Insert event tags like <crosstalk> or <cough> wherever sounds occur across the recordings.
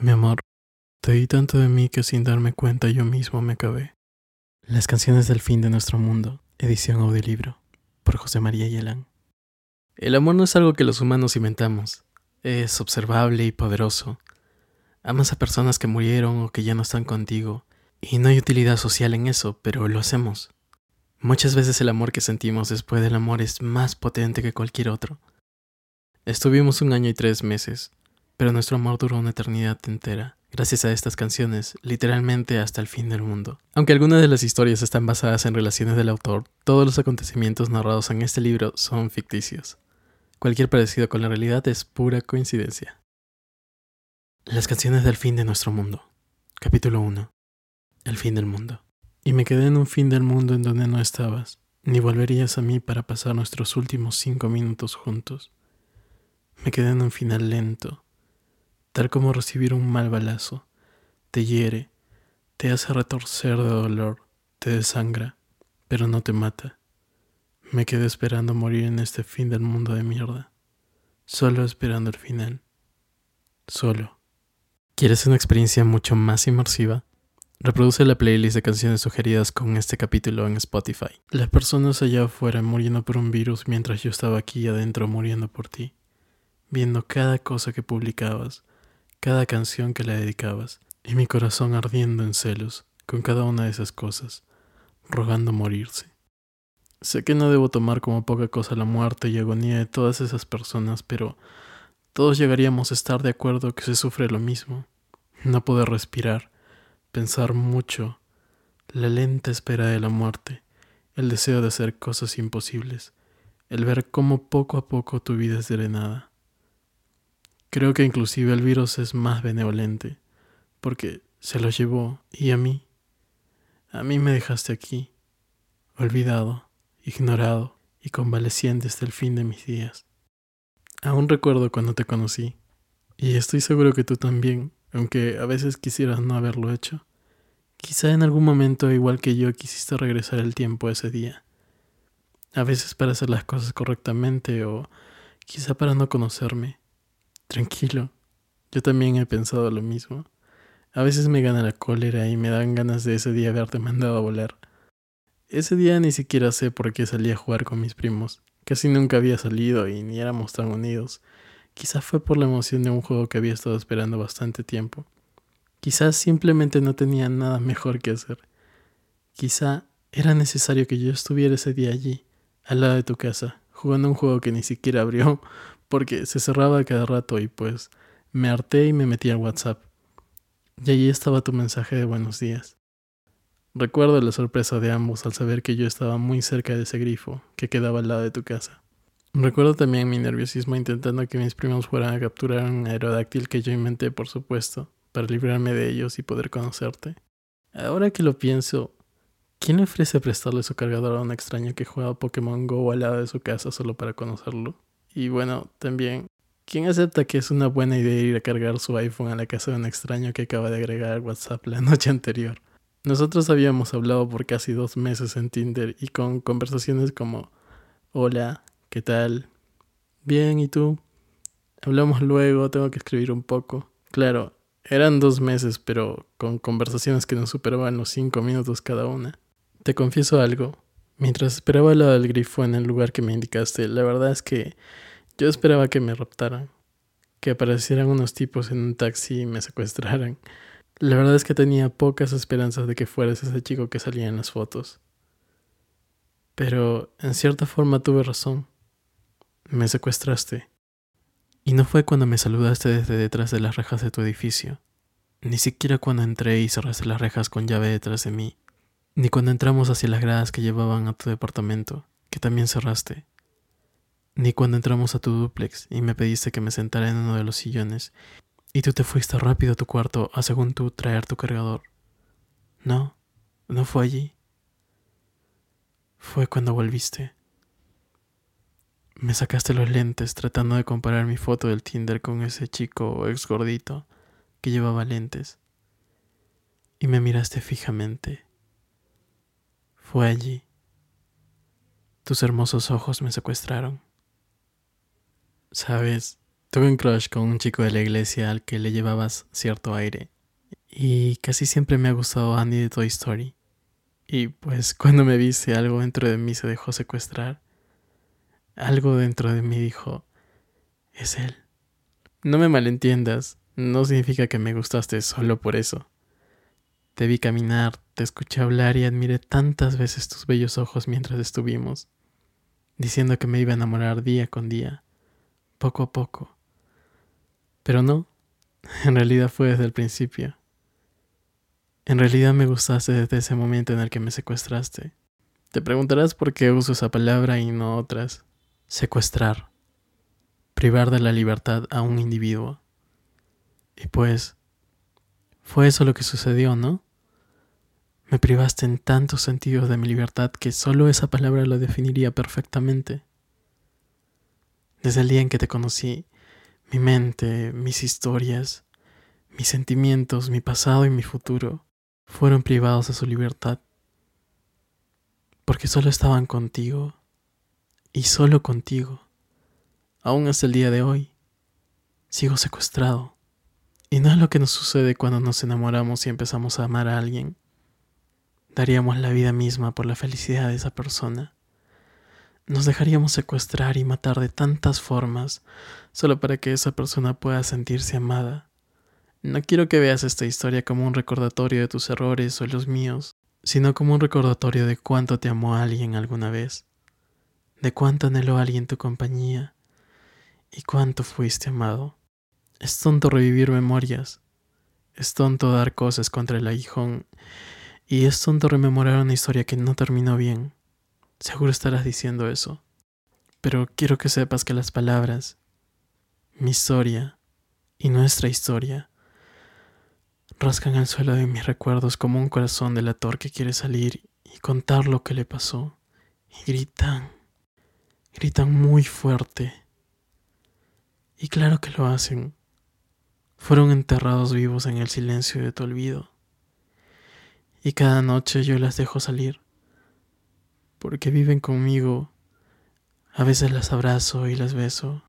Mi amor, te di tanto de mí que sin darme cuenta yo mismo me acabé. Las canciones del fin de nuestro mundo, edición audiolibro, por José María Yelán. El amor no es algo que los humanos inventamos, es observable y poderoso. Amas a personas que murieron o que ya no están contigo, y no hay utilidad social en eso, pero lo hacemos. Muchas veces el amor que sentimos después del amor es más potente que cualquier otro. Estuvimos un año y tres meses, pero nuestro amor duró una eternidad entera, gracias a estas canciones, literalmente hasta el fin del mundo. Aunque algunas de las historias están basadas en relaciones del autor, todos los acontecimientos narrados en este libro son ficticios. Cualquier parecido con la realidad es pura coincidencia. Las canciones del fin de nuestro mundo. Capítulo 1. El fin del mundo. Y me quedé en un fin del mundo en donde no estabas, ni volverías a mí para pasar nuestros últimos cinco minutos juntos. Me quedé en un final lento, tal como recibir un mal balazo. Te hiere, te hace retorcer de dolor, te desangra, pero no te mata. Me quedé esperando morir en este fin del mundo de mierda, solo esperando el final. Solo. ¿Quieres una experiencia mucho más inmersiva? Reproduce la playlist de canciones sugeridas con este capítulo en Spotify. Las personas allá afuera muriendo por un virus mientras yo estaba aquí adentro muriendo por ti, viendo cada cosa que publicabas, cada canción que le dedicabas, y mi corazón ardiendo en celos con cada una de esas cosas, rogando morirse. Sé que no debo tomar como poca cosa la muerte y agonía de todas esas personas, pero todos llegaríamos a estar de acuerdo que se sufre lo mismo. No poder respirar, pensar mucho, la lenta espera de la muerte, el deseo de hacer cosas imposibles, el ver cómo poco a poco tu vida es drenada. Creo que inclusive el virus es más benevolente, porque se lo llevó y a mí, a mí me dejaste aquí, olvidado, ignorado y convaleciente hasta el fin de mis días. Aún recuerdo cuando te conocí, y estoy seguro que tú también, aunque a veces quisieras no haberlo hecho. Quizá en algún momento, igual que yo, quisiste regresar el tiempo ese día. A veces para hacer las cosas correctamente o quizá para no conocerme Tranquilo, yo también he pensado lo mismo. A veces me gana la cólera y me dan ganas de ese día haberte mandado a volar. Ese día ni siquiera sé por qué salí a jugar con mis primos. Casi nunca había salido y ni éramos tan unidos. Quizás fue por la emoción de un juego que había estado esperando bastante tiempo. Quizás simplemente no tenía nada mejor que hacer. Quizá era necesario que yo estuviera ese día allí, al lado de tu casa, jugando un juego que ni siquiera abrió porque se cerraba cada rato y pues me harté y me metí al WhatsApp. Y allí estaba tu mensaje de buenos días. Recuerdo la sorpresa de ambos al saber que yo estaba muy cerca de ese grifo que quedaba al lado de tu casa. Recuerdo también mi nerviosismo intentando que mis primos fueran a capturar un aerodáctil que yo inventé, por supuesto, para librarme de ellos y poder conocerte. Ahora que lo pienso, ¿quién le ofrece prestarle su cargador a un extraño que juega Pokémon Go al lado de su casa solo para conocerlo? Y bueno, también, ¿quién acepta que es una buena idea ir a cargar su iPhone a la casa de un extraño que acaba de agregar WhatsApp la <laughs> noche anterior? Nosotros habíamos hablado por casi dos meses en Tinder y con conversaciones como, hola, ¿qué tal? Bien, ¿y tú? Hablamos luego, tengo que escribir un poco. Claro, eran dos meses, pero con conversaciones que no superaban los cinco minutos cada una. Te confieso algo, mientras esperaba lado del grifo en el lugar que me indicaste, la verdad es que yo esperaba que me raptaran, que aparecieran unos tipos en un taxi y me secuestraran. La verdad es que tenía pocas esperanzas de que fueras ese chico que salía en las fotos. Pero en cierta forma tuve razón. Me secuestraste. Y no fue cuando me saludaste desde detrás de las rejas de tu edificio, ni siquiera cuando entré y cerraste las rejas con llave detrás de mí, ni cuando entramos hacia las gradas que llevaban a tu departamento, que también cerraste ni cuando entramos a tu duplex y me pediste que me sentara en uno de los sillones y tú te fuiste rápido a tu cuarto a según tú traer tu cargador. No, no fue allí. Fue cuando volviste. Me sacaste los lentes tratando de comparar mi foto del Tinder con ese chico ex gordito que llevaba lentes. Y me miraste fijamente. Fue allí. Tus hermosos ojos me secuestraron. Sabes, Tuve un crush con un chico de la iglesia al que le llevabas cierto aire. Y casi siempre me ha gustado Andy de Toy Story. Y pues <laughs> cuando me viste algo dentro de mí se dejó secuestrar. Algo dentro de mí dijo, es él. No me malentiendas, no significa que me gustaste solo por eso. Te vi caminar, te escuché hablar y admiré tantas veces tus bellos ojos mientras estuvimos, diciendo que me iba a enamorar día con día, poco a poco. Pero no, <laughs> en realidad fue desde el principio. En realidad me gustaste desde ese momento en el que me secuestraste. Te preguntarás por qué uso esa palabra y no otras. Secuestrar. Privar de la libertad a un individuo. Y pues, fue eso lo que sucedió, ¿no? Me privaste en tantos sentidos de mi libertad que solo esa palabra lo definiría perfectamente. Desde el día en que te conocí, mi mente, mis historias, mis sentimientos, mi pasado y mi futuro fueron privados de su libertad, porque solo estaban contigo y solo contigo. Aún hasta el día de hoy, sigo secuestrado. Y no es lo que nos sucede cuando nos enamoramos y empezamos a amar a alguien daríamos la vida misma por la felicidad de esa persona. Nos dejaríamos secuestrar y matar de tantas formas solo para que esa persona pueda sentirse amada. No quiero que veas esta historia como un recordatorio de tus errores o los míos, sino como un recordatorio de cuánto te amó alguien alguna vez, de cuánto anheló alguien tu compañía y cuánto fuiste amado. Es tonto revivir memorias, es tonto dar cosas contra el aguijón y es tonto rememorar una historia que no terminó bien. Seguro estarás diciendo eso. Pero quiero que sepas que las palabras, mi historia y nuestra historia, rascan el suelo de mis recuerdos como un corazón delator que quiere salir y contar lo que le pasó. Y gritan, gritan muy fuerte. Y claro que lo hacen. Fueron enterrados vivos en el silencio de tu olvido y cada noche yo las dejo salir, porque viven conmigo. A veces las abrazo y las beso,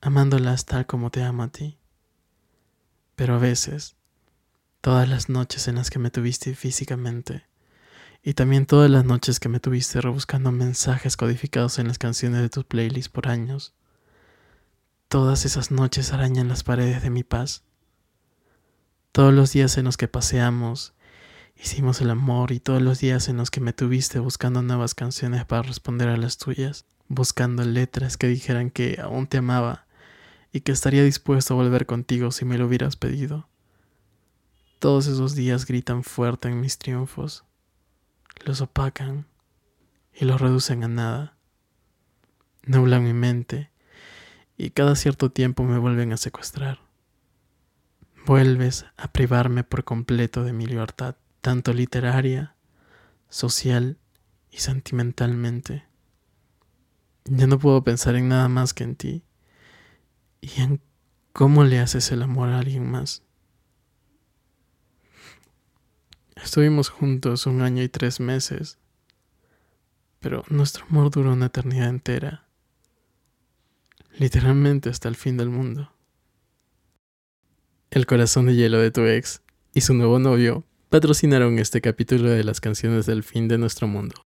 amándolas tal como te amo a ti. Pero a veces, todas las noches en las que me tuviste físicamente, y también todas las noches que me tuviste rebuscando mensajes codificados en las canciones de tus playlists por años, todas esas noches arañan las paredes de mi paz. Todos los días en los que paseamos Hicimos el amor y todos los días en los que me tuviste buscando nuevas canciones para responder a las tuyas, buscando letras que dijeran que aún te amaba y que estaría dispuesto a volver contigo si me lo hubieras pedido. Todos esos días gritan fuerte en mis triunfos, los opacan y los reducen a nada. Nublan mi mente y cada cierto tiempo me vuelven a secuestrar. Vuelves a privarme por completo de mi libertad tanto literaria, social y sentimentalmente. Ya no puedo pensar en nada más que en ti y en cómo le haces el amor a alguien más. Estuvimos juntos un año y tres meses, pero nuestro amor duró una eternidad entera, literalmente hasta el fin del mundo. El corazón de hielo de tu ex y su nuevo novio patrocinaron este capítulo de las canciones del fin de nuestro mundo.